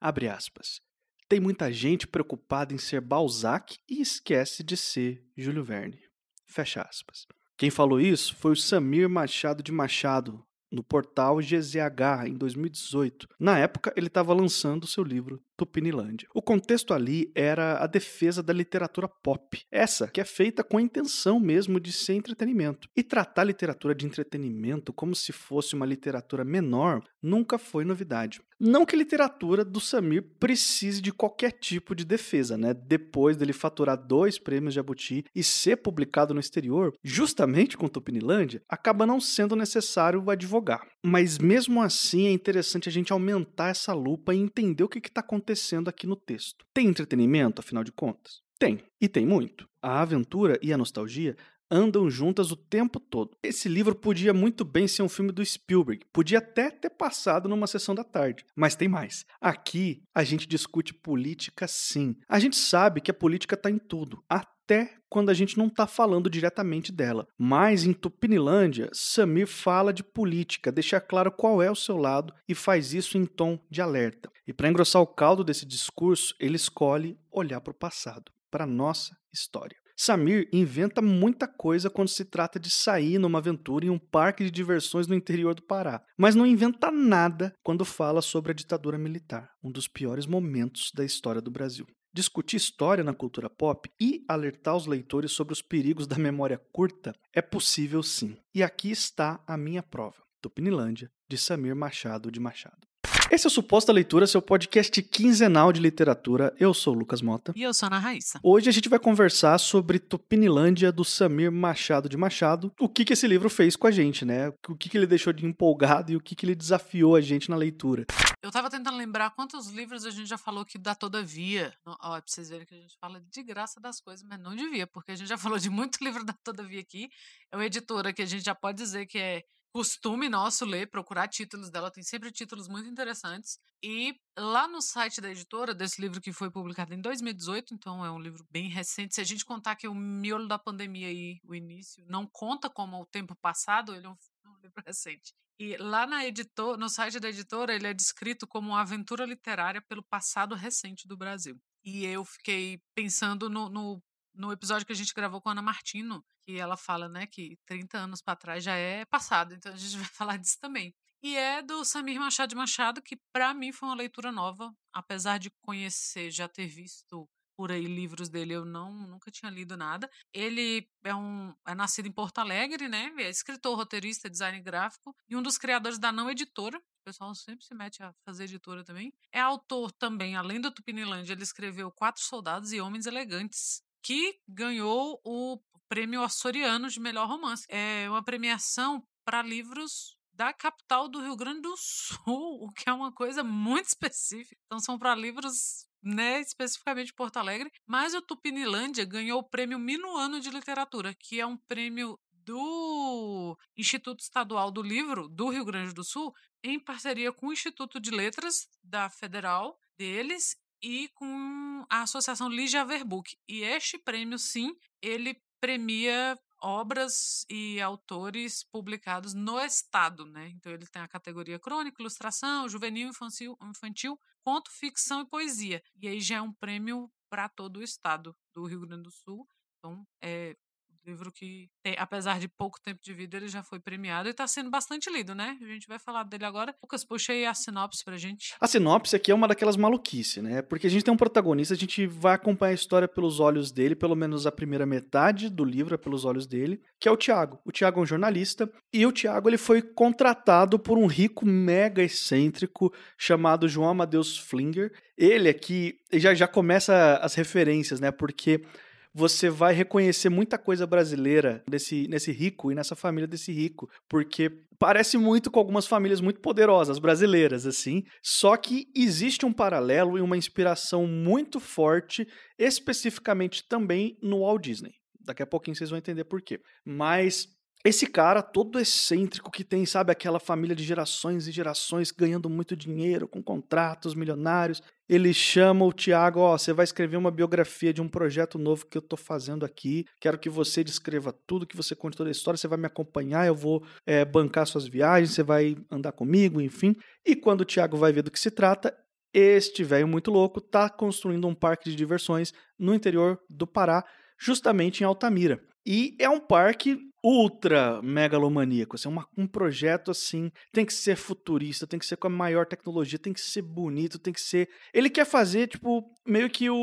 Abre aspas. Tem muita gente preocupada em ser Balzac e esquece de ser Júlio Verne. Fecha aspas. Quem falou isso foi o Samir Machado de Machado, no portal GZH em 2018. Na época, ele estava lançando seu livro Tupinilândia. O contexto ali era a defesa da literatura pop, essa que é feita com a intenção mesmo de ser entretenimento. E tratar literatura de entretenimento como se fosse uma literatura menor nunca foi novidade. Não que a literatura do Samir precise de qualquer tipo de defesa, né? Depois dele faturar dois prêmios Jabuti e ser publicado no exterior, justamente com Tupinilândia, acaba não sendo necessário advogar. Mas mesmo assim é interessante a gente aumentar essa lupa e entender o que está acontecendo aqui no texto. Tem entretenimento, afinal de contas? Tem, e tem muito. A aventura e a nostalgia andam juntas o tempo todo. Esse livro podia muito bem ser um filme do Spielberg, podia até ter passado numa sessão da tarde, mas tem mais. Aqui a gente discute política sim. A gente sabe que a política está em tudo, até quando a gente não está falando diretamente dela. Mas em Tupinilândia, Samir fala de política, deixa claro qual é o seu lado e faz isso em tom de alerta. E para engrossar o caldo desse discurso, ele escolhe olhar para o passado, para nossa história. Samir inventa muita coisa quando se trata de sair numa aventura em um parque de diversões no interior do Pará, mas não inventa nada quando fala sobre a ditadura militar, um dos piores momentos da história do Brasil. Discutir história na cultura pop e alertar os leitores sobre os perigos da memória curta é possível sim. E aqui está a minha prova. Tupinilândia, de Samir Machado de Machado. Esse é o Suposta Leitura, seu podcast quinzenal de literatura. Eu sou o Lucas Mota. E eu sou a Ana Raíssa. Hoje a gente vai conversar sobre Tupinilândia, do Samir Machado de Machado. O que, que esse livro fez com a gente, né? O que, que ele deixou de empolgado e o que, que ele desafiou a gente na leitura. Eu tava tentando lembrar quantos livros a gente já falou que dá todavia. Ó, é pra vocês verem que a gente fala de graça das coisas, mas não devia, porque a gente já falou de muito livro da todavia aqui. É uma editora que a gente já pode dizer que é costume nosso ler, procurar títulos dela, tem sempre títulos muito interessantes. E lá no site da editora, desse livro que foi publicado em 2018, então é um livro bem recente. Se a gente contar que o miolo da pandemia e o início não conta como o tempo passado, ele é um, um livro recente. E lá na editor, no site da editora, ele é descrito como uma aventura literária pelo passado recente do Brasil. E eu fiquei pensando no, no no episódio que a gente gravou com a Ana Martino, que ela fala, né, que 30 anos para trás já é passado, então a gente vai falar disso também. E é do Samir Machado Machado, que para mim foi uma leitura nova, apesar de conhecer, já ter visto por aí livros dele, eu não nunca tinha lido nada. Ele é um é nascido em Porto Alegre, né? É escritor, roteirista, design gráfico e um dos criadores da Não Editora. O pessoal sempre se mete a fazer editora também. É autor também, além do Tupinilândia, ele escreveu Quatro Soldados e Homens Elegantes, que ganhou o prêmio Açoriano de melhor romance. É uma premiação para livros da capital do Rio Grande do Sul, o que é uma coisa muito específica. Então são para livros, né, especificamente Porto Alegre, mas o Tupinilândia ganhou o prêmio Minuano de Literatura, que é um prêmio do Instituto Estadual do Livro do Rio Grande do Sul, em parceria com o Instituto de Letras da Federal deles e com a Associação Ligia Verbook. E este prêmio, sim, ele premia obras e autores publicados no estado, né? Então ele tem a categoria crônica, ilustração, juvenil, infantil, infantil, conto, ficção e poesia. E aí já é um prêmio para todo o estado do Rio Grande do Sul. Então é livro que, tem, apesar de pouco tempo de vida, ele já foi premiado e está sendo bastante lido, né? A gente vai falar dele agora. Lucas, puxa aí a sinopse pra gente. A sinopse aqui é uma daquelas maluquices, né? Porque a gente tem um protagonista, a gente vai acompanhar a história pelos olhos dele, pelo menos a primeira metade do livro é pelos olhos dele, que é o Tiago. O Tiago é um jornalista e o Tiago ele foi contratado por um rico mega excêntrico chamado João Amadeus Flinger. Ele aqui já já começa as referências, né? Porque você vai reconhecer muita coisa brasileira desse, nesse rico e nessa família desse rico, porque parece muito com algumas famílias muito poderosas brasileiras, assim. Só que existe um paralelo e uma inspiração muito forte, especificamente também no Walt Disney. Daqui a pouquinho vocês vão entender por quê. Mas esse cara todo excêntrico que tem, sabe, aquela família de gerações e gerações ganhando muito dinheiro, com contratos milionários, ele chama o Tiago, ó, você vai escrever uma biografia de um projeto novo que eu tô fazendo aqui, quero que você descreva tudo, que você conte toda a história, você vai me acompanhar, eu vou é, bancar suas viagens, você vai andar comigo, enfim. E quando o Tiago vai ver do que se trata, Este velho muito louco tá construindo um parque de diversões no interior do Pará, justamente em Altamira. E é um parque ultra megalomaníaco, assim, uma, um projeto assim, tem que ser futurista, tem que ser com a maior tecnologia, tem que ser bonito, tem que ser... Ele quer fazer, tipo, meio que o,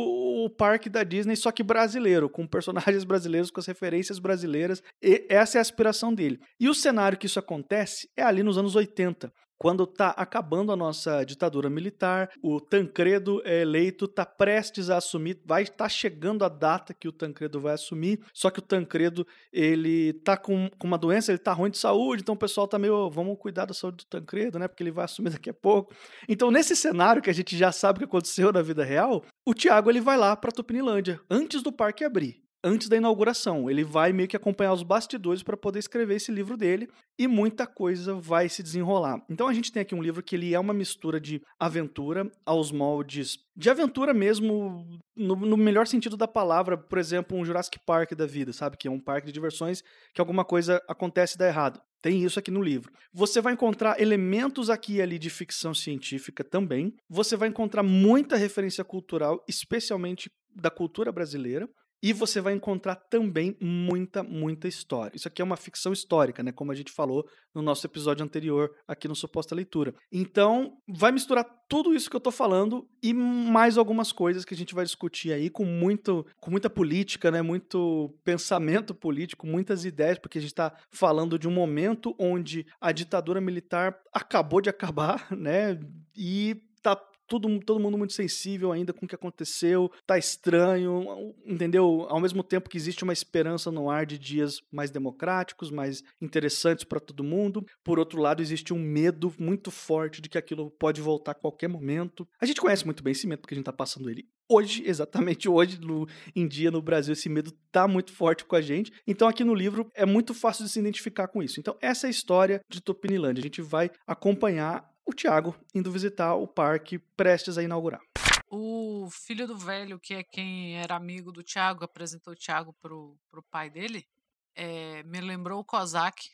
o parque da Disney, só que brasileiro, com personagens brasileiros, com as referências brasileiras, e essa é a aspiração dele. E o cenário que isso acontece é ali nos anos 80, quando está acabando a nossa ditadura militar, o Tancredo é eleito, está prestes a assumir, vai estar tá chegando a data que o Tancredo vai assumir, só que o Tancredo, ele tá com, com uma doença, ele tá ruim de saúde, então o pessoal tá meio, vamos cuidar da saúde do Tancredo, né, porque ele vai assumir daqui a pouco. Então, nesse cenário que a gente já sabe o que aconteceu na vida real, o Tiago ele vai lá para Tupinilândia, antes do parque abrir antes da inauguração. Ele vai meio que acompanhar os bastidores para poder escrever esse livro dele e muita coisa vai se desenrolar. Então a gente tem aqui um livro que ele é uma mistura de aventura aos moldes de aventura mesmo no, no melhor sentido da palavra, por exemplo, um Jurassic Park da vida, sabe, que é um parque de diversões que alguma coisa acontece e dá errado. Tem isso aqui no livro. Você vai encontrar elementos aqui e ali de ficção científica também. Você vai encontrar muita referência cultural, especialmente da cultura brasileira. E você vai encontrar também muita, muita história. Isso aqui é uma ficção histórica, né? Como a gente falou no nosso episódio anterior aqui no Suposta Leitura. Então, vai misturar tudo isso que eu tô falando e mais algumas coisas que a gente vai discutir aí com muito, com muita política, né? Muito pensamento político, muitas ideias, porque a gente está falando de um momento onde a ditadura militar acabou de acabar, né? E tá tudo, todo mundo muito sensível ainda com o que aconteceu, tá estranho, entendeu? Ao mesmo tempo que existe uma esperança no ar de dias mais democráticos, mais interessantes para todo mundo, por outro lado, existe um medo muito forte de que aquilo pode voltar a qualquer momento. A gente conhece muito bem esse medo porque a gente tá passando ele hoje, exatamente hoje, no, em dia no Brasil, esse medo tá muito forte com a gente. Então, aqui no livro é muito fácil de se identificar com isso. Então, essa é a história de Tupinilândia. A gente vai acompanhar o Tiago indo visitar o parque prestes a inaugurar. O filho do velho, que é quem era amigo do Tiago, apresentou o Tiago pro, pro pai dele, é, me lembrou o Kozak.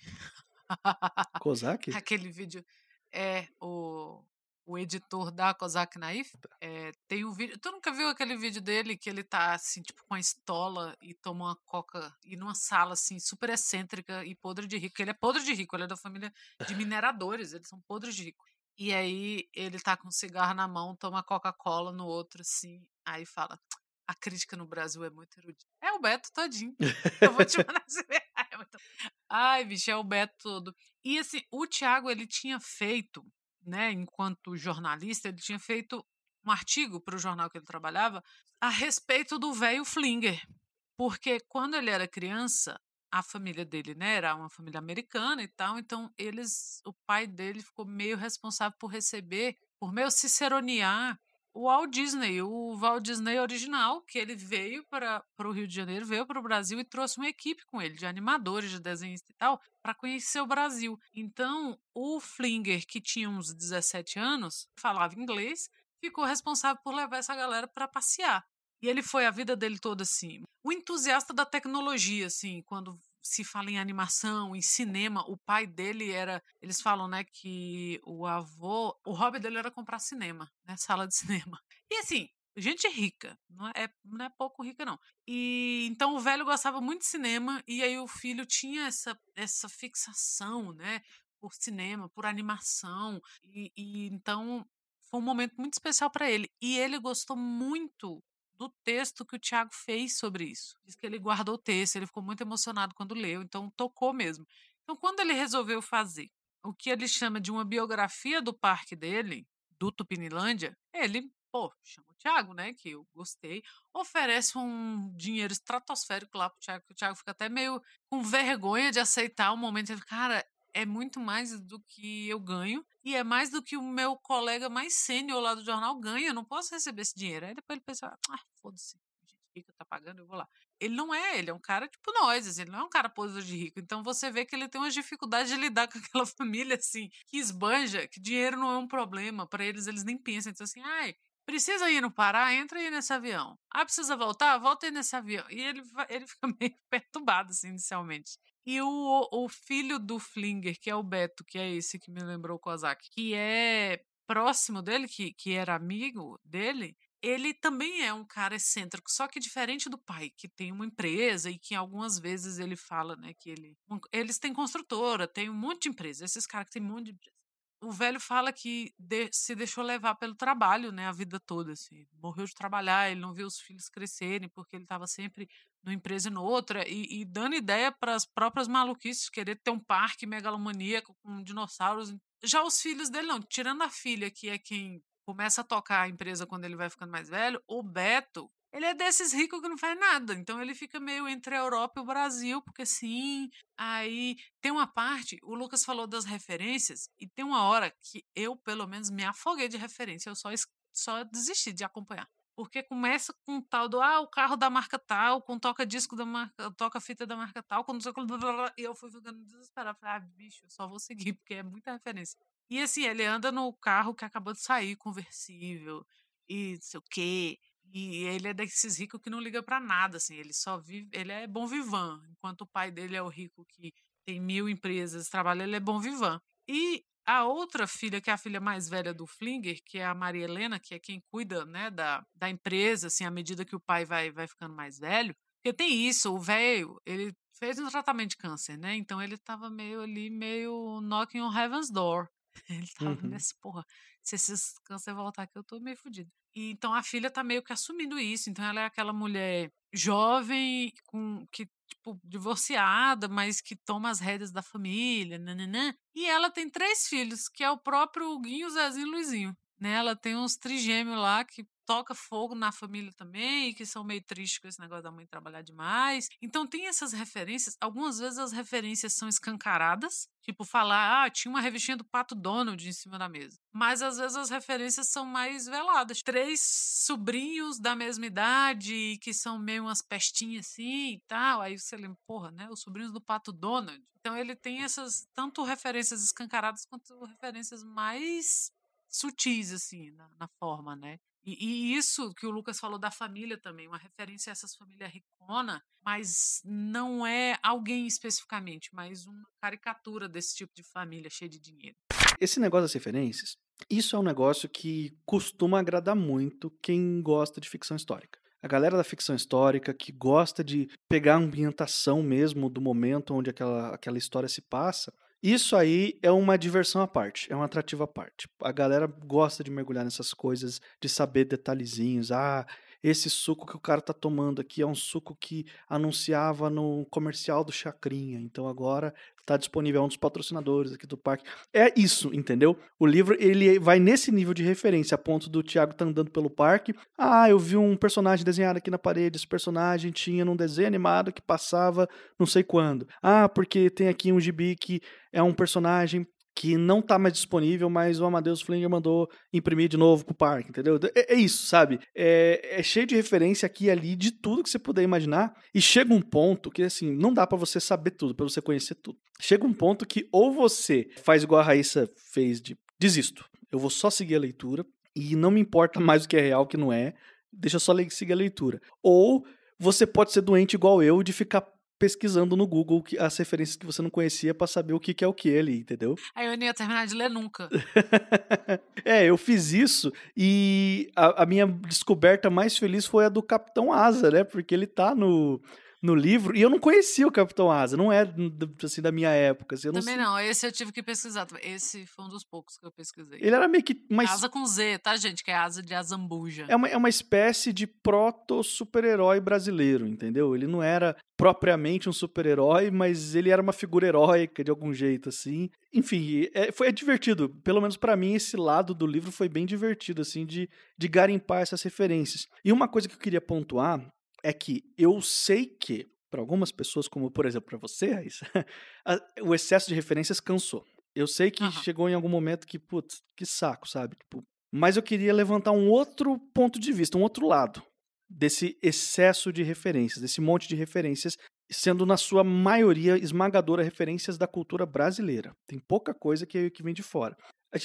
Kozak? Aquele vídeo. É, o, o editor da Kozak Naif. É, tem um vídeo. Tu nunca viu aquele vídeo dele que ele tá assim, tipo, com a estola e toma uma coca e numa sala assim, super excêntrica e podre de rico. Ele é podre de rico, ele é da família de mineradores, eles são podres de rico. E aí ele tá com um cigarro na mão, toma Coca-Cola no outro, assim. Aí fala: a crítica no Brasil é muito erudita. É o Beto todinho. Eu vou te mandar esse é muito... Ai, bicho, é o Beto todo. E assim, o Thiago, ele tinha feito, né, enquanto jornalista, ele tinha feito um artigo para o jornal que ele trabalhava a respeito do velho Flinger. Porque quando ele era criança, a família dele, né, era uma família americana e tal, então eles, o pai dele ficou meio responsável por receber, por meio ciceronear o Walt Disney, o Walt Disney original, que ele veio para o Rio de Janeiro, veio para o Brasil e trouxe uma equipe com ele, de animadores, de desenhistas e tal, para conhecer o Brasil. Então, o Flinger, que tinha uns 17 anos, falava inglês, ficou responsável por levar essa galera para passear. E ele foi a vida dele toda assim. O entusiasta da tecnologia, assim, quando se fala em animação, em cinema, o pai dele era. Eles falam, né, que o avô. O hobby dele era comprar cinema, né? Sala de cinema. E assim, gente rica, não é, não é pouco rica, não. E então o velho gostava muito de cinema, e aí o filho tinha essa, essa fixação, né? Por cinema, por animação. E, e então foi um momento muito especial para ele. E ele gostou muito do texto que o Tiago fez sobre isso. Diz que ele guardou o texto, ele ficou muito emocionado quando leu, então tocou mesmo. Então, quando ele resolveu fazer o que ele chama de uma biografia do parque dele, do Tupinilândia, ele, pô, chama o Tiago, né, que eu gostei, oferece um dinheiro estratosférico lá pro Tiago, que o Tiago fica até meio com vergonha de aceitar o momento. Ele, cara, é muito mais do que eu ganho e é mais do que o meu colega mais sênior lá do jornal ganha. Eu não posso receber esse dinheiro. Aí depois ele pensa, ah, foda-se, gente rica tá pagando, eu vou lá. Ele não é, ele é um cara tipo nós, assim, ele não é um cara podre de rico. Então você vê que ele tem uma dificuldade de lidar com aquela família assim, que esbanja, que dinheiro não é um problema. para eles, eles nem pensam. Então assim, ai, Precisa ir no Pará? Entra aí nesse avião. Ah, precisa voltar? Volta aí nesse avião. E ele, ele fica meio perturbado, assim, inicialmente. E o, o filho do Flinger, que é o Beto, que é esse que me lembrou o Kozak, que é próximo dele, que, que era amigo dele, ele também é um cara excêntrico, só que diferente do pai, que tem uma empresa e que algumas vezes ele fala, né, que ele, eles têm construtora, tem um monte de empresa, esses caras que tem um monte de empresa o velho fala que de, se deixou levar pelo trabalho, né, a vida toda, assim. Morreu de trabalhar, ele não viu os filhos crescerem porque ele estava sempre numa empresa e noutra e, e dando ideia para as próprias maluquices, querer ter um parque megalomaníaco com dinossauros. Já os filhos dele não, tirando a filha, que é quem começa a tocar a empresa quando ele vai ficando mais velho, o Beto ele é desses ricos que não faz nada. Então ele fica meio entre a Europa e o Brasil, porque sim. Aí tem uma parte, o Lucas falou das referências, e tem uma hora que eu, pelo menos, me afoguei de referência. Eu só, só desisti de acompanhar. Porque começa com tal do, ah, o carro da marca tal, com toca-disco da marca, toca-fita da marca tal, quando e eu fui ficando desesperado. Falei, ah, bicho, eu só vou seguir, porque é muita referência. E assim, ele anda no carro que acabou de sair, conversível, e não sei o quê. E ele é desses ricos que não liga para nada, assim, ele só vive, ele é bom vivan, enquanto o pai dele é o rico que tem mil empresas, trabalha, ele é bom vivan. E a outra filha, que é a filha mais velha do Flinger, que é a Maria Helena, que é quem cuida, né, da, da empresa, assim, à medida que o pai vai, vai ficando mais velho, porque tem isso, o velho, ele fez um tratamento de câncer, né, então ele tava meio ali, meio knocking on heaven's door. Ele tava uhum. nesse, porra, se esse câncer voltar aqui, eu tô meio fodido. E então a filha tá meio que assumindo isso. Então ela é aquela mulher jovem, com que tipo divorciada, mas que toma as rédeas da família, nananã. E ela tem três filhos, que é o próprio Guinho, Zezinho e Luizinho. Né? Ela tem uns trigêmeos lá que toca fogo na família também, que são meio tristes com esse negócio da mãe trabalhar demais. Então tem essas referências. Algumas vezes as referências são escancaradas, tipo falar, ah, tinha uma revistinha do Pato Donald em cima da mesa. Mas às vezes as referências são mais veladas. Três sobrinhos da mesma idade, que são meio umas pestinhas assim e tal. Aí você lembra, porra, né? Os sobrinhos do Pato Donald. Então ele tem essas tanto referências escancaradas quanto referências mais sutis, assim, na, na forma, né? E, e, isso que o Lucas falou da família também, uma referência a essas famílias ricona, mas não é alguém especificamente, mas uma caricatura desse tipo de família cheia de dinheiro. Esse negócio das referências, isso é um negócio que costuma agradar muito quem gosta de ficção histórica. A galera da ficção histórica que gosta de pegar a ambientação mesmo do momento onde aquela, aquela história se passa, isso aí é uma diversão à parte, é um atrativo à parte. A galera gosta de mergulhar nessas coisas, de saber detalhezinhos. Ah, esse suco que o cara tá tomando aqui é um suco que anunciava no comercial do Chacrinha. Então agora está disponível, é um dos patrocinadores aqui do parque. É isso, entendeu? O livro ele vai nesse nível de referência, a ponto do Tiago tá andando pelo parque. Ah, eu vi um personagem desenhado aqui na parede. Esse personagem tinha num desenho animado que passava não sei quando. Ah, porque tem aqui um gibi que é um personagem que não tá mais disponível, mas o Amadeus Flinger mandou imprimir de novo pro parque, entendeu? É, é isso, sabe? É, é, cheio de referência aqui e ali de tudo que você puder imaginar. E chega um ponto que, assim, não dá para você saber tudo, para você conhecer tudo. Chega um ponto que ou você faz igual a Raíssa fez de desisto, eu vou só seguir a leitura e não me importa mais o que é real, o que não é, deixa eu só seguir a leitura. Ou você pode ser doente igual eu de ficar pesquisando no Google as referências que você não conhecia para saber o que, que é o que ali, entendeu? Aí eu não ia terminar de ler nunca. é, eu fiz isso e a, a, minha descoberta mais feliz foi a do Capitão Asa, né? Porque ele tá no, no livro. E eu não conhecia o Capitão Asa, não é assim da minha época. Assim, Também não, não, esse eu tive que pesquisar. Esse foi um dos poucos que eu pesquisei. Ele era meio que. Uma... Asa com Z, tá, gente? Que é asa de azambuja. É uma, é uma espécie de proto-super-herói brasileiro, entendeu? Ele não era propriamente um super-herói, mas ele era uma figura heróica de algum jeito, assim. Enfim, é, foi é divertido. Pelo menos para mim, esse lado do livro foi bem divertido, assim, de, de garimpar essas referências. E uma coisa que eu queria pontuar é que eu sei que, para algumas pessoas, como por exemplo para você, Raíssa, o excesso de referências cansou. Eu sei que uhum. chegou em algum momento que, putz, que saco, sabe? Tipo, mas eu queria levantar um outro ponto de vista, um outro lado desse excesso de referências, desse monte de referências, sendo na sua maioria esmagadora referências da cultura brasileira. Tem pouca coisa que, que vem de fora.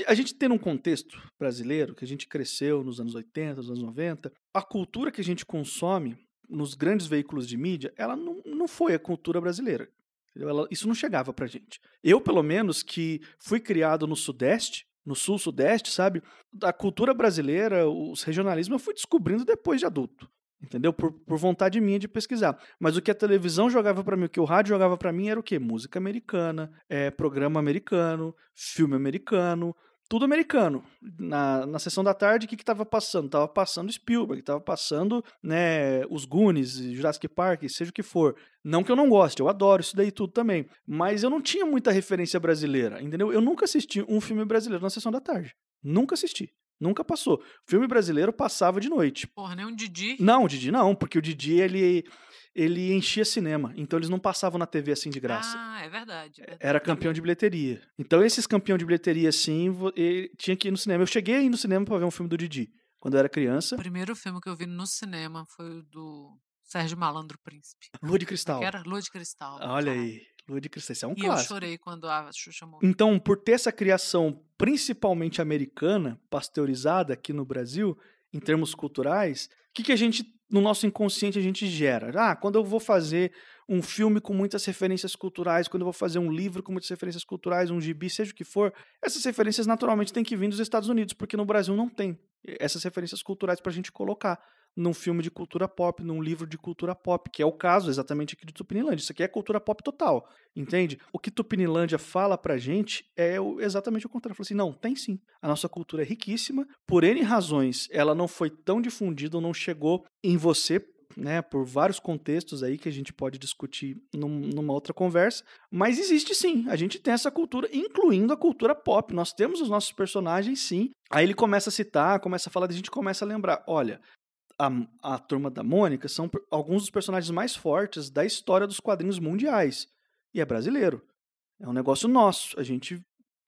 A gente tem um contexto brasileiro, que a gente cresceu nos anos 80, nos anos 90, a cultura que a gente consome nos grandes veículos de mídia, ela não, não foi a cultura brasileira. Ela, isso não chegava pra gente. Eu, pelo menos, que fui criado no Sudeste, no sul, sudeste, sabe? A cultura brasileira, os regionalismos, eu fui descobrindo depois de adulto. Entendeu? Por, por vontade minha de pesquisar. Mas o que a televisão jogava para mim, o que o rádio jogava para mim era o quê? Música americana, é, programa americano, filme americano, tudo americano. Na, na sessão da tarde, o que estava passando? Tava passando Spielberg, tava passando né, os Goonies, Jurassic Park, seja o que for. Não que eu não goste, eu adoro isso daí tudo também. Mas eu não tinha muita referência brasileira, entendeu? Eu nunca assisti um filme brasileiro na sessão da tarde. Nunca assisti. Nunca passou. Filme brasileiro passava de noite. Porra, nem um Didi? Não, o Didi não, porque o Didi, ele ele enchia cinema. Então eles não passavam na TV assim de graça. Ah, é verdade. É verdade. Era campeão de bilheteria. Então esses campeão de bilheteria, assim, tinha que ir no cinema. Eu cheguei a ir no cinema pra ver um filme do Didi, quando eu era criança. O primeiro filme que eu vi no cinema foi o do Sérgio Malandro Príncipe. Lua de Cristal. Que era Lua de Cristal. Olha aí. Lua de Cristal, isso é um e clássico. eu chorei quando a Xuxa morreu. Então, por ter essa criação principalmente americana, pasteurizada aqui no Brasil, em termos culturais, o que, que a gente, no nosso inconsciente, a gente gera? Ah, quando eu vou fazer um filme com muitas referências culturais, quando eu vou fazer um livro com muitas referências culturais, um gibi, seja o que for, essas referências naturalmente têm que vir dos Estados Unidos, porque no Brasil não tem essas referências culturais para a gente colocar num filme de cultura pop, num livro de cultura pop, que é o caso exatamente aqui de Tupinilândia. Isso aqui é cultura pop total, entende? O que Tupinilândia fala pra gente é exatamente o contrário. Fala assim, não, tem sim. A nossa cultura é riquíssima, por N razões, ela não foi tão difundida ou não chegou em você né, por vários contextos aí que a gente pode discutir num, numa outra conversa, mas existe sim, a gente tem essa cultura, incluindo a cultura pop, nós temos os nossos personagens sim, aí ele começa a citar, começa a falar, a gente começa a lembrar, olha, a, a Turma da Mônica são alguns dos personagens mais fortes da história dos quadrinhos mundiais. E é brasileiro. É um negócio nosso. A gente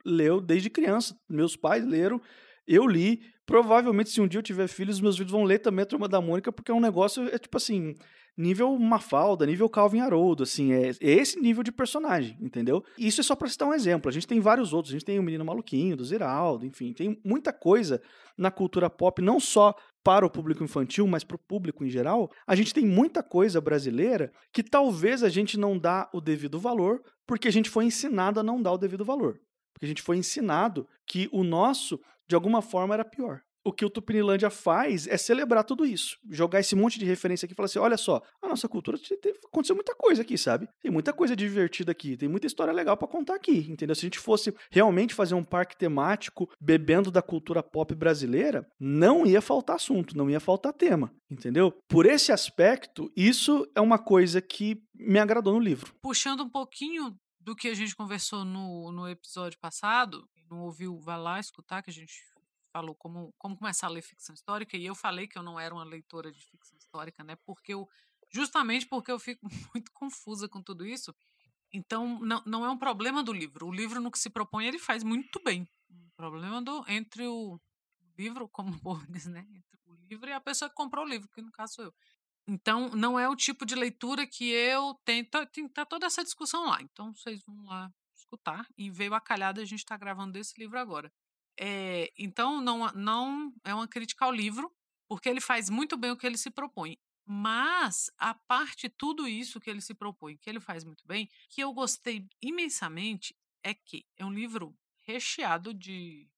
leu desde criança. Meus pais leram, eu li. Provavelmente, se um dia eu tiver filhos, meus filhos vão ler também a Turma da Mônica, porque é um negócio, é tipo assim, nível Mafalda, nível Calvin Haroldo, assim, é, é esse nível de personagem, entendeu? Isso é só para citar um exemplo. A gente tem vários outros, a gente tem o Menino Maluquinho, do Ziraldo, enfim, tem muita coisa na cultura pop, não só para o público infantil, mas para o público em geral, a gente tem muita coisa brasileira que talvez a gente não dá o devido valor, porque a gente foi ensinado a não dar o devido valor. Porque a gente foi ensinado que o nosso, de alguma forma, era pior o que o Tupinilândia faz é celebrar tudo isso. Jogar esse monte de referência aqui e falar assim: olha só, a nossa cultura aconteceu muita coisa aqui, sabe? Tem muita coisa divertida aqui, tem muita história legal para contar aqui, entendeu? Se a gente fosse realmente fazer um parque temático bebendo da cultura pop brasileira, não ia faltar assunto, não ia faltar tema, entendeu? Por esse aspecto, isso é uma coisa que me agradou no livro. Puxando um pouquinho do que a gente conversou no, no episódio passado, não ouviu, vá lá escutar, que a gente falou como, como começar a ler ficção histórica, e eu falei que eu não era uma leitora de ficção histórica, né? Porque eu, justamente porque eu fico muito confusa com tudo isso. Então, não, não é um problema do livro. O livro, no que se propõe, ele faz muito bem. O problema do entre o livro, como o né? Entre o livro e a pessoa que comprou o livro, que no caso sou eu. Então, não é o tipo de leitura que eu tento. Tem tá toda essa discussão lá. Então, vocês vão lá escutar. E veio a calhada, a gente está gravando esse livro agora. É, então, não, não é uma crítica ao livro, porque ele faz muito bem o que ele se propõe. Mas, a parte tudo isso que ele se propõe, que ele faz muito bem, que eu gostei imensamente, é que é um livro recheado de,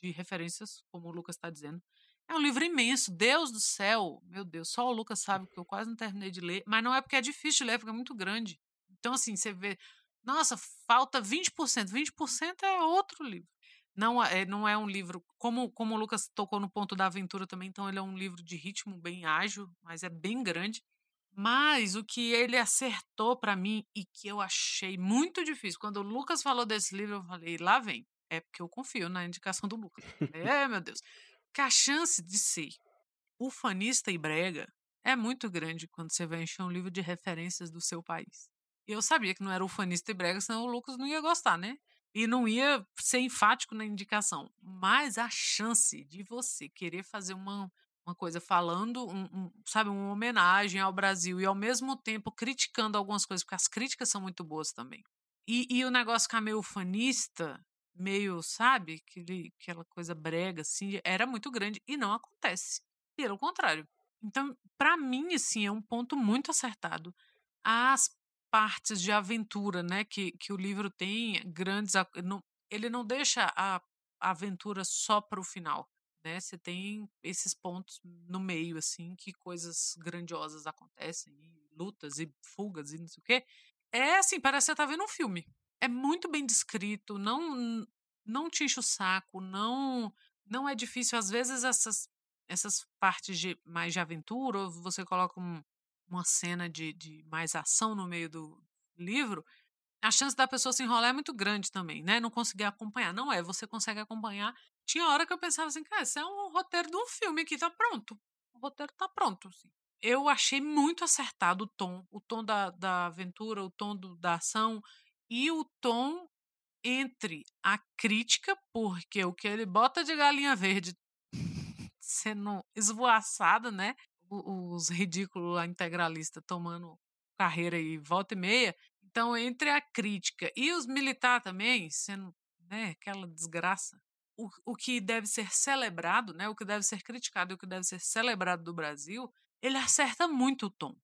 de referências, como o Lucas está dizendo. É um livro imenso, Deus do céu, meu Deus, só o Lucas sabe que eu quase não terminei de ler, mas não é porque é difícil de ler, é porque é muito grande. Então, assim, você vê, nossa, falta 20%, 20% é outro livro. Não é, não é um livro, como, como o Lucas tocou no ponto da aventura também, então ele é um livro de ritmo bem ágil, mas é bem grande. Mas o que ele acertou para mim e que eu achei muito difícil, quando o Lucas falou desse livro, eu falei, lá vem. É porque eu confio na indicação do Lucas. é, meu Deus. Que a chance de ser ufanista e brega é muito grande quando você vai encher um livro de referências do seu país. Eu sabia que não era ufanista e brega, senão o Lucas não ia gostar, né? e não ia ser enfático na indicação. Mas a chance de você querer fazer uma, uma coisa falando, um, um, sabe, uma homenagem ao Brasil e ao mesmo tempo criticando algumas coisas, porque as críticas são muito boas também. E, e o negócio ficar meio fanista, meio, sabe, aquele, aquela coisa brega, assim, era muito grande e não acontece. Pelo contrário. Então, para mim, assim, é um ponto muito acertado. As partes de aventura, né, que, que o livro tem, grandes. Não, ele não deixa a, aventura só para o final. Né? Você tem esses pontos no meio, assim, que coisas grandiosas acontecem, e lutas e fugas e não sei o quê. É assim, parece que você tá vendo um filme. É muito bem descrito, não não te enche o saco, não não é difícil. Às vezes essas essas partes de mais de aventura, você coloca um, uma cena de, de mais ação no meio do livro, a chance da pessoa se enrolar é muito grande também, né? Não conseguir acompanhar. Não é, você consegue acompanhar. Tinha hora que eu pensava assim, cara, isso é um roteiro de um filme aqui, tá pronto. O roteiro tá pronto. Assim. Eu achei muito acertado o tom, o tom da, da aventura, o tom do, da ação e o tom entre a crítica, porque o que ele bota de galinha verde sendo esvoaçada, né? Os ridículos lá integralistas tomando carreira e volta e meia. Então, entre a crítica e os militares também, sendo né, aquela desgraça, o, o que deve ser celebrado, né, o que deve ser criticado e o que deve ser celebrado do Brasil, ele acerta muito o tom.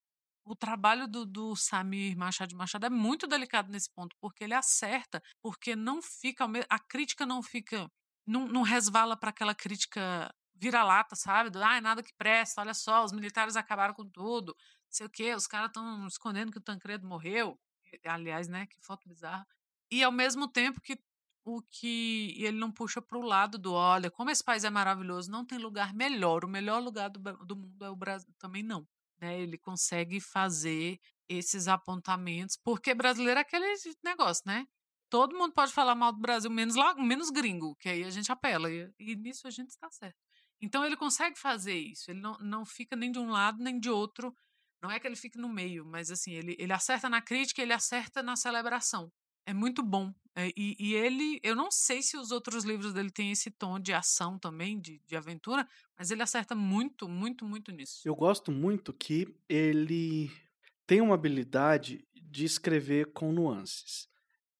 O trabalho do, do Samir Machado de Machado é muito delicado nesse ponto, porque ele acerta, porque não fica. A crítica não fica. Não, não resvala para aquela crítica vira-lata, sabe? Do, ah, nada que presta, olha só, os militares acabaram com tudo, sei o quê, os caras estão escondendo que o Tancredo morreu. Aliás, né? Que foto bizarra. E ao mesmo tempo que o que ele não puxa para o lado do olha, como esse país é maravilhoso, não tem lugar melhor. O melhor lugar do, do mundo é o Brasil. Também não. Né? Ele consegue fazer esses apontamentos, porque brasileiro é aquele negócio, né? Todo mundo pode falar mal do Brasil, menos, lá, menos gringo, que aí a gente apela. E, e nisso a gente está certo. Então ele consegue fazer isso. Ele não, não fica nem de um lado nem de outro. Não é que ele fique no meio, mas assim, ele, ele acerta na crítica, ele acerta na celebração. É muito bom. É, e, e, ele, eu não sei se os outros livros dele têm esse tom de ação também, de, de aventura, mas ele acerta muito, muito, muito nisso. Eu gosto muito que ele tem uma habilidade de escrever com nuances.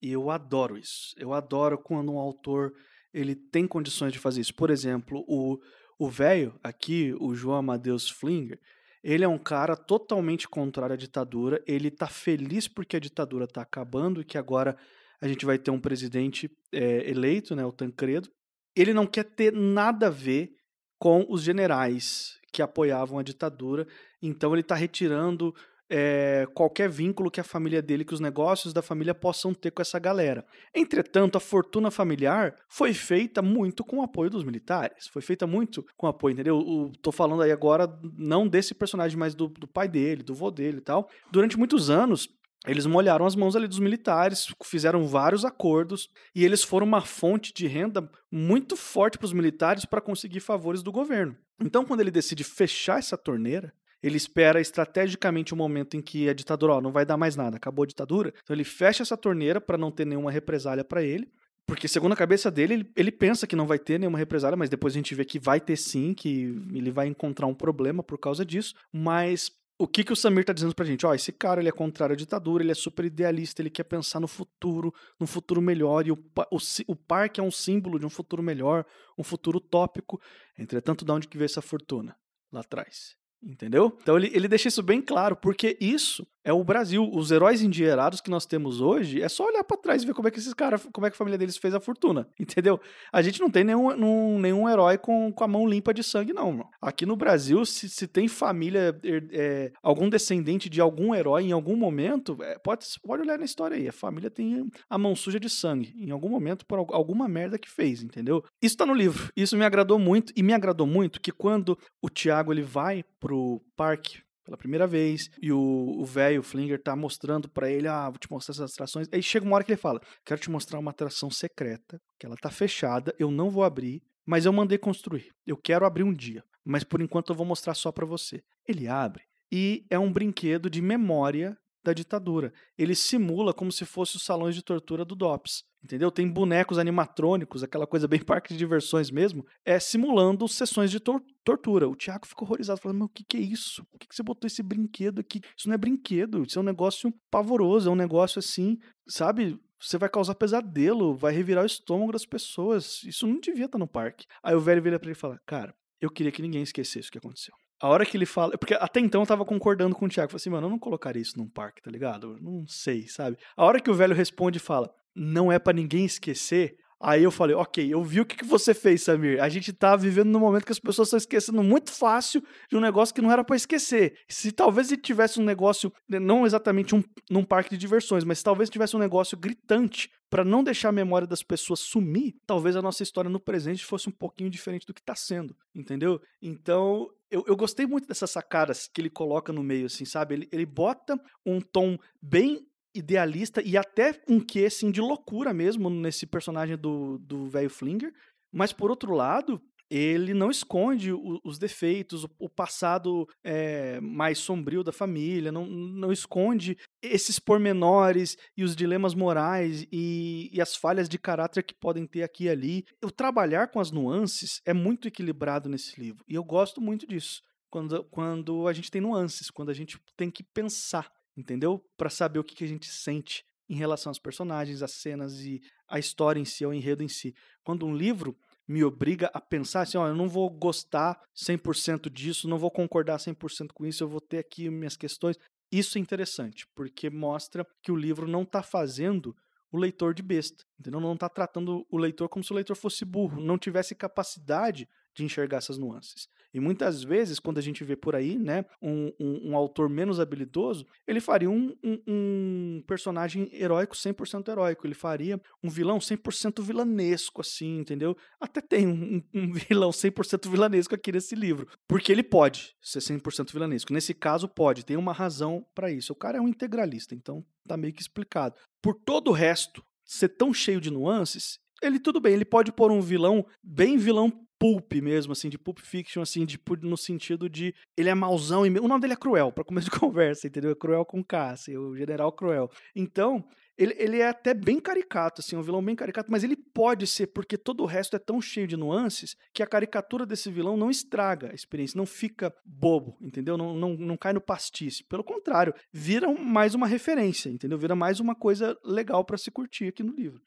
E eu adoro isso. Eu adoro quando um autor ele tem condições de fazer isso. Por exemplo, o o velho aqui, o João Amadeus Flinger, ele é um cara totalmente contrário à ditadura. Ele tá feliz porque a ditadura tá acabando e que agora a gente vai ter um presidente é, eleito, né, o Tancredo. Ele não quer ter nada a ver com os generais que apoiavam a ditadura. Então ele está retirando é, qualquer vínculo que a família dele, que os negócios da família possam ter com essa galera. Entretanto, a fortuna familiar foi feita muito com o apoio dos militares, foi feita muito com o apoio, entendeu? O, tô falando aí agora não desse personagem, mas do, do pai dele, do vô dele e tal. Durante muitos anos, eles molharam as mãos ali dos militares, fizeram vários acordos e eles foram uma fonte de renda muito forte para os militares para conseguir favores do governo. Então, quando ele decide fechar essa torneira, ele espera estrategicamente o um momento em que a ditadura ó, não vai dar mais nada, acabou a ditadura. Então ele fecha essa torneira para não ter nenhuma represália para ele. Porque, segundo a cabeça dele, ele, ele, pensa que não vai ter nenhuma represália, mas depois a gente vê que vai ter sim, que ele vai encontrar um problema por causa disso. Mas o que, que o Samir está dizendo pra gente? Ó, esse cara ele é contrário à ditadura, ele é super idealista, ele quer pensar no futuro, num futuro melhor, e o, o, o parque é um símbolo de um futuro melhor, um futuro utópico. Entretanto, de onde que veio essa fortuna? Lá atrás. Entendeu? Então ele, ele deixa isso bem claro, porque isso é o Brasil. Os heróis endinheirados que nós temos hoje, é só olhar para trás e ver como é que esses caras, como é que a família deles fez a fortuna, entendeu? A gente não tem nenhum, nenhum herói com, com a mão limpa de sangue, não. Mano. Aqui no Brasil, se, se tem família, é, algum descendente de algum herói em algum momento, é, pode, pode olhar na história aí. A família tem a mão suja de sangue, em algum momento, por alguma merda que fez, entendeu? Isso tá no livro. Isso me agradou muito, e me agradou muito que quando o Tiago ele vai pro parque pela primeira vez, e o velho, Flinger, tá mostrando para ele, ah, vou te mostrar essas atrações. Aí chega uma hora que ele fala, quero te mostrar uma atração secreta, que ela tá fechada, eu não vou abrir, mas eu mandei construir. Eu quero abrir um dia, mas por enquanto eu vou mostrar só para você. Ele abre, e é um brinquedo de memória da ditadura. Ele simula como se fosse os salões de tortura do DOPS. Entendeu? Tem bonecos animatrônicos, aquela coisa bem parque de diversões mesmo, é simulando sessões de tor tortura. O Thiago ficou horrorizado, falando: Mas o que, que é isso? Por que, que você botou esse brinquedo aqui? Isso não é brinquedo, isso é um negócio pavoroso, é um negócio assim, sabe? Você vai causar pesadelo, vai revirar o estômago das pessoas. Isso não devia estar no parque. Aí o velho vira pra ele e fala: Cara, eu queria que ninguém esquecesse o que aconteceu. A hora que ele fala. Porque até então eu tava concordando com o Thiago. Falei assim, mano, eu não colocaria isso num parque, tá ligado? Eu não sei, sabe? A hora que o velho responde e fala, não é para ninguém esquecer, Aí eu falei, ok, eu vi o que, que você fez, Samir. A gente tá vivendo num momento que as pessoas estão esquecendo muito fácil de um negócio que não era para esquecer. Se talvez ele tivesse um negócio, né, não exatamente um, num parque de diversões, mas talvez tivesse um negócio gritante para não deixar a memória das pessoas sumir, talvez a nossa história no presente fosse um pouquinho diferente do que está sendo, entendeu? Então, eu, eu, gostei muito dessas sacadas que ele coloca no meio, assim, sabe? Ele, ele bota um tom bem idealista e até um quê, assim, de loucura mesmo nesse personagem do velho Flinger. Mas, por outro lado, ele não esconde o, os defeitos, o, o passado é, mais sombrio da família, não, não esconde esses pormenores e os dilemas morais e, e, as falhas de caráter que podem ter aqui e ali. O trabalhar com as nuances é muito equilibrado nesse livro e eu gosto muito disso. Quando, quando a gente tem nuances, quando a gente tem que pensar entendeu? Para saber o que, que a gente sente em relação aos personagens, às cenas e a história em si, ao enredo em si. Quando um livro me obriga a pensar assim, ó, eu não vou gostar 100% disso, não vou concordar 100% com isso, eu vou ter aqui minhas questões. Isso é interessante, porque mostra que o livro não está fazendo o leitor de besta, entendeu? Não está tratando o leitor como se o leitor fosse burro, não tivesse capacidade de enxergar essas nuances. E muitas vezes, quando a gente vê por aí, né, um, um, um autor menos habilidoso, ele faria um, um personagem heróico 100% heróico, ele faria um vilão 100% vilanesco, assim, entendeu? Até tem um, vilão 100% vilanesco aqui nesse livro, porque ele pode ser 100% vilanesco. Nesse caso, pode, tem uma razão para isso. O cara é um integralista, então tá meio que explicado. Por todo o resto ser tão cheio de nuances, ele tudo bem, ele pode pôr um vilão bem vilão pulp mesmo, assim, de pulp fiction, assim, de, no sentido de ele é mauzão e o nome dele é Cruel, para começo de conversa, entendeu? É Cruel com K, assim, o General Cruel. Então, ele, ele é até bem caricato, assim, um vilão bem caricato, mas ele pode ser, porque todo o resto é tão cheio de nuances que a caricatura desse vilão não estraga a experiência, não fica bobo, entendeu? Não, não, não cai no pastice. Pelo contrário, vira mais uma referência, entendeu? Vira mais uma coisa legal para se curtir aqui no livro.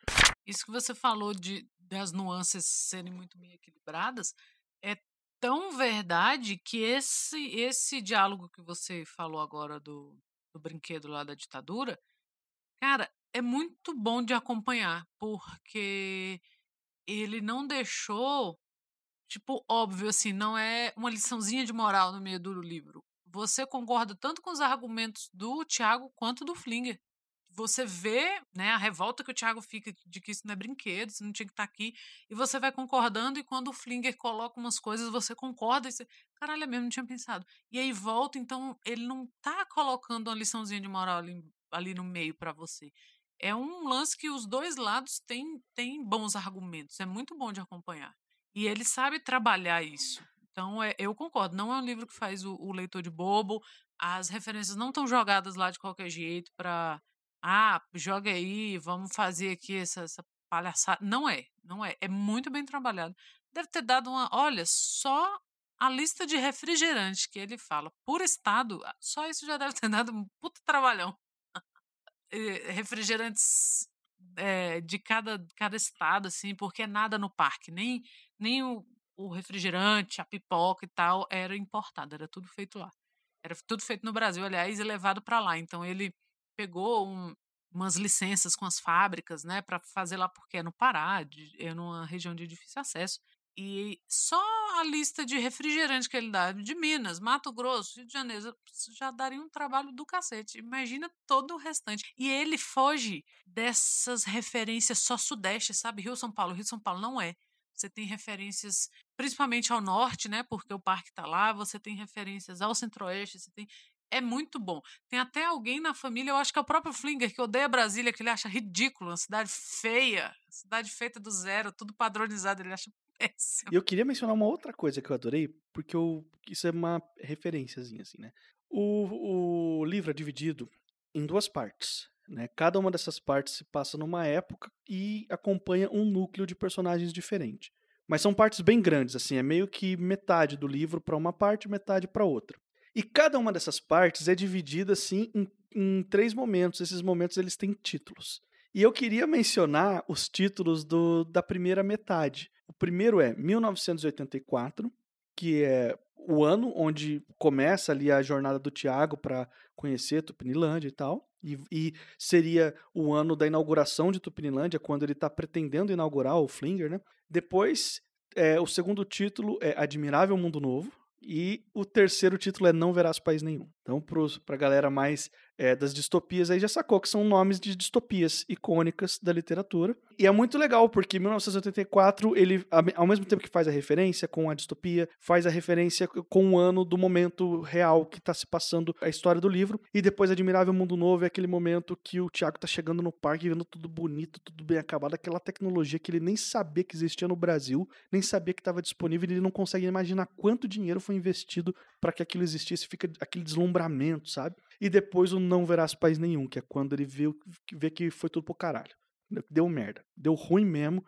Isso que você falou de das nuances serem muito bem equilibradas, é tão verdade que esse esse diálogo que você falou agora do, do brinquedo lá da ditadura, cara, é muito bom de acompanhar, porque ele não deixou, tipo, óbvio assim, não é uma liçãozinha de moral no meio do livro. Você concorda tanto com os argumentos do Tiago quanto do Flinger você vê né, a revolta que o Thiago fica de que isso não é brinquedo, isso não tinha que estar tá aqui, e você vai concordando, e quando o Flinger coloca umas coisas, você concorda, e você, caralho, é mesmo, não tinha pensado. E aí volta, então ele não tá colocando uma liçãozinha de moral ali, ali no meio para você. É um lance que os dois lados têm, têm bons argumentos, é muito bom de acompanhar. E ele sabe trabalhar isso. Então, é, eu concordo, não é um livro que faz o, o leitor de bobo, as referências não estão jogadas lá de qualquer jeito para ah, joga aí, vamos fazer aqui essa, essa palhaçada. Não é, não é. É muito bem trabalhado. Deve ter dado uma. Olha, só a lista de refrigerantes que ele fala por estado, ah, só isso já deve ter dado um puta trabalhão. refrigerantes é, de cada, cada estado, assim, porque é nada no parque, nem, nem o, o refrigerante, a pipoca e tal era importado, era tudo feito lá. Era tudo feito no Brasil, aliás, e levado para lá. Então ele pegou um, umas licenças com as fábricas, né, para fazer lá porque é no Pará, de, é numa região de difícil acesso. E só a lista de refrigerante que ele dá de Minas, Mato Grosso, Rio de Janeiro, já daria um trabalho do cacete. Imagina todo o restante. E ele foge dessas referências só sudeste, sabe? Rio São Paulo, Rio São Paulo não é. Você tem referências principalmente ao norte, né? Porque o parque está lá. Você tem referências ao centro-oeste. Você tem é muito bom. Tem até alguém na família, eu acho que é o próprio Flinger, que odeia Brasília, que ele acha ridículo, uma cidade feia, cidade feita do zero, tudo padronizado, ele acha péssimo. E eu queria mencionar uma outra coisa que eu adorei, porque eu, isso é uma referênciazinha, assim, né? O, o livro é dividido em duas partes. Né? Cada uma dessas partes se passa numa época e acompanha um núcleo de personagens diferente. Mas são partes bem grandes, assim, é meio que metade do livro para uma parte, metade para outra. E cada uma dessas partes é dividida assim em, em, três momentos. Esses momentos eles têm títulos. E eu queria mencionar os títulos do, da primeira metade. O primeiro é 1984, que é o ano onde começa ali a jornada do Tiago para conhecer Tupinilândia e tal. E, e seria o ano da inauguração de Tupinilândia, quando ele está pretendendo inaugurar o Flinger, né? Depois, é, o segundo título é Admirável Mundo Novo, e o terceiro título é Não Verás País Nenhum. Então, para a galera mais é, das distopias, aí já sacou que são nomes de distopias icônicas da literatura. E é muito legal, porque 1984, ele, ao mesmo tempo que faz a referência com a distopia, faz a referência com o ano do momento real que está se passando a história do livro. E depois, Admirável Mundo Novo é aquele momento que o Tiago está chegando no parque, vendo tudo bonito, tudo bem acabado, aquela tecnologia que ele nem sabia que existia no Brasil, nem sabia que estava disponível, e ele não consegue imaginar quanto dinheiro foi investido para que aquilo existisse, fica aquele deslumbramento, sabe? E depois o Não Verás País Nenhum, que é quando ele vê, vê que foi tudo pro caralho. Deu merda. Deu ruim mesmo.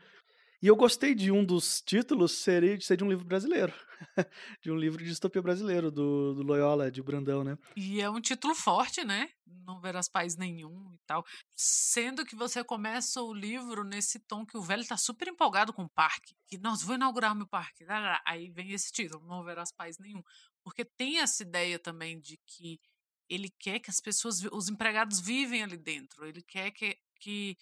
E eu gostei de um dos títulos ser, ser de um livro brasileiro. de um livro de distopia brasileiro, do, do Loyola, de Brandão, né? E é um título forte, né? Não verás país nenhum e tal. Sendo que você começa o livro nesse tom que o velho tá super empolgado com o parque. Que, nós vou inaugurar meu parque. Aí vem esse título, Não verás país nenhum. Porque tem essa ideia também de que ele quer que as pessoas, os empregados vivem ali dentro. Ele quer que, que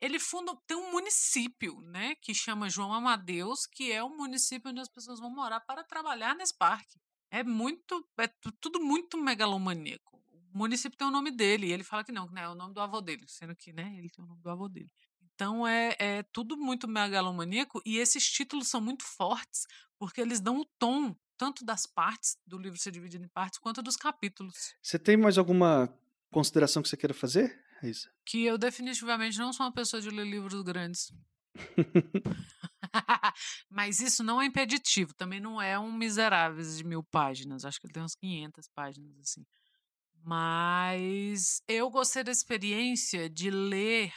ele funda tem um município, né, que chama João Amadeus, que é um município onde as pessoas vão morar para trabalhar nesse parque. É muito, é tudo muito megalomaníaco. O município tem o nome dele e ele fala que não, que não é o nome do avô dele, sendo que, né, ele tem o nome do avô dele. Então é, é tudo muito megalomaníaco e esses títulos são muito fortes porque eles dão o tom tanto das partes do livro ser dividido em partes quanto dos capítulos. Você tem mais alguma consideração que você queira fazer? Raíssa? Que eu definitivamente não sou uma pessoa de ler livros grandes. Mas isso não é impeditivo, também não é um Miseráveis de mil páginas, acho que ele tem uns 500 páginas assim. Mas eu gostei da experiência de ler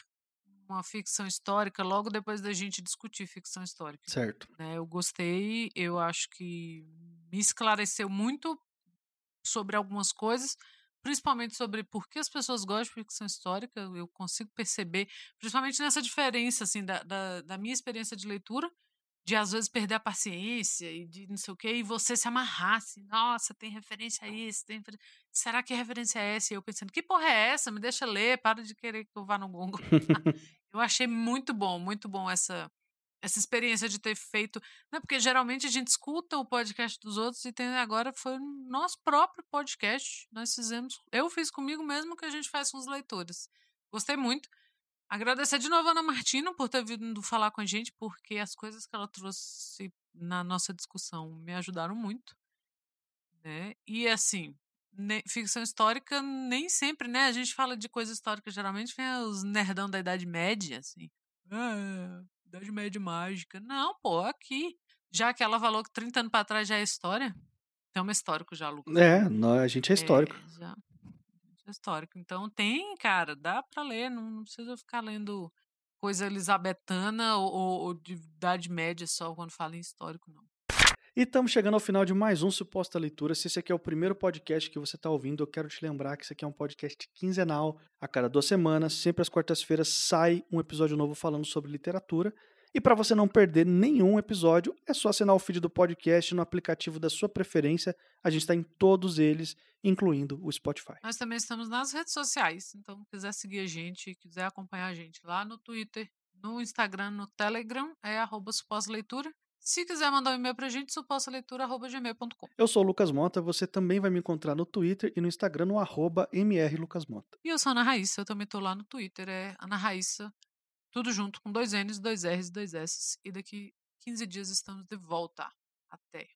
uma ficção histórica logo depois da gente discutir ficção histórica. Certo. Né? Eu gostei, eu acho que me esclareceu muito sobre algumas coisas, principalmente sobre por que as pessoas gostam de ficção histórica. Eu consigo perceber, principalmente nessa diferença assim da, da, da minha experiência de leitura de às vezes perder a paciência e de não sei o quê, e você se amarrasse. Assim, Nossa, tem referência a isso, tem será que referência é essa? E eu pensando, que porra é essa? Me deixa ler, para de querer que eu vá no Google. eu achei muito bom, muito bom essa essa experiência de ter feito, né? Porque geralmente a gente escuta o podcast dos outros e tem agora foi o nosso próprio podcast. Nós fizemos, eu fiz comigo mesmo que a gente faz com os leitores. Gostei muito. Agradecer de novo a Ana Martina por ter vindo falar com a gente, porque as coisas que ela trouxe na nossa discussão me ajudaram muito. Né? E assim, ne, ficção histórica nem sempre, né? A gente fala de coisa histórica, geralmente vem os nerdão da Idade Média, assim. Ah, Idade Média mágica. Não, pô, aqui. Já que ela falou que 30 anos para trás já é história, tem um histórico já, Lucas. É, a gente é histórico. É, já histórico. Então tem, cara, dá para ler, não, não, precisa ficar lendo coisa elisabetana ou, ou, ou, de Idade Média só quando fala em histórico, não. E estamos chegando ao final de mais um Suposta Leitura. Se esse aqui é o primeiro podcast que você está ouvindo, eu quero te lembrar que esse aqui é um podcast quinzenal. A cada duas semanas, sempre às quartas-feiras, sai um episódio novo falando sobre literatura. E para você não perder nenhum episódio, é só assinar o feed do podcast no aplicativo da sua preferência. A gente está em todos eles, incluindo o Spotify. Nós também estamos nas redes sociais, então quiser seguir a gente, quiser acompanhar a gente lá no Twitter, no Instagram, no Telegram, é arroba leitura. Se quiser mandar um e-mail pra gente, supostaleitura.gmail.com. Eu sou o Lucas Mota, você também vai me encontrar no Twitter e no Instagram no arroba mrlucasmota. E eu sou a Ana Raíssa, eu também tô lá no Twitter, é Ana Raíssa tudo junto com dois N's, dois R's, dois S's. E daqui 15 dias estamos de volta. Até.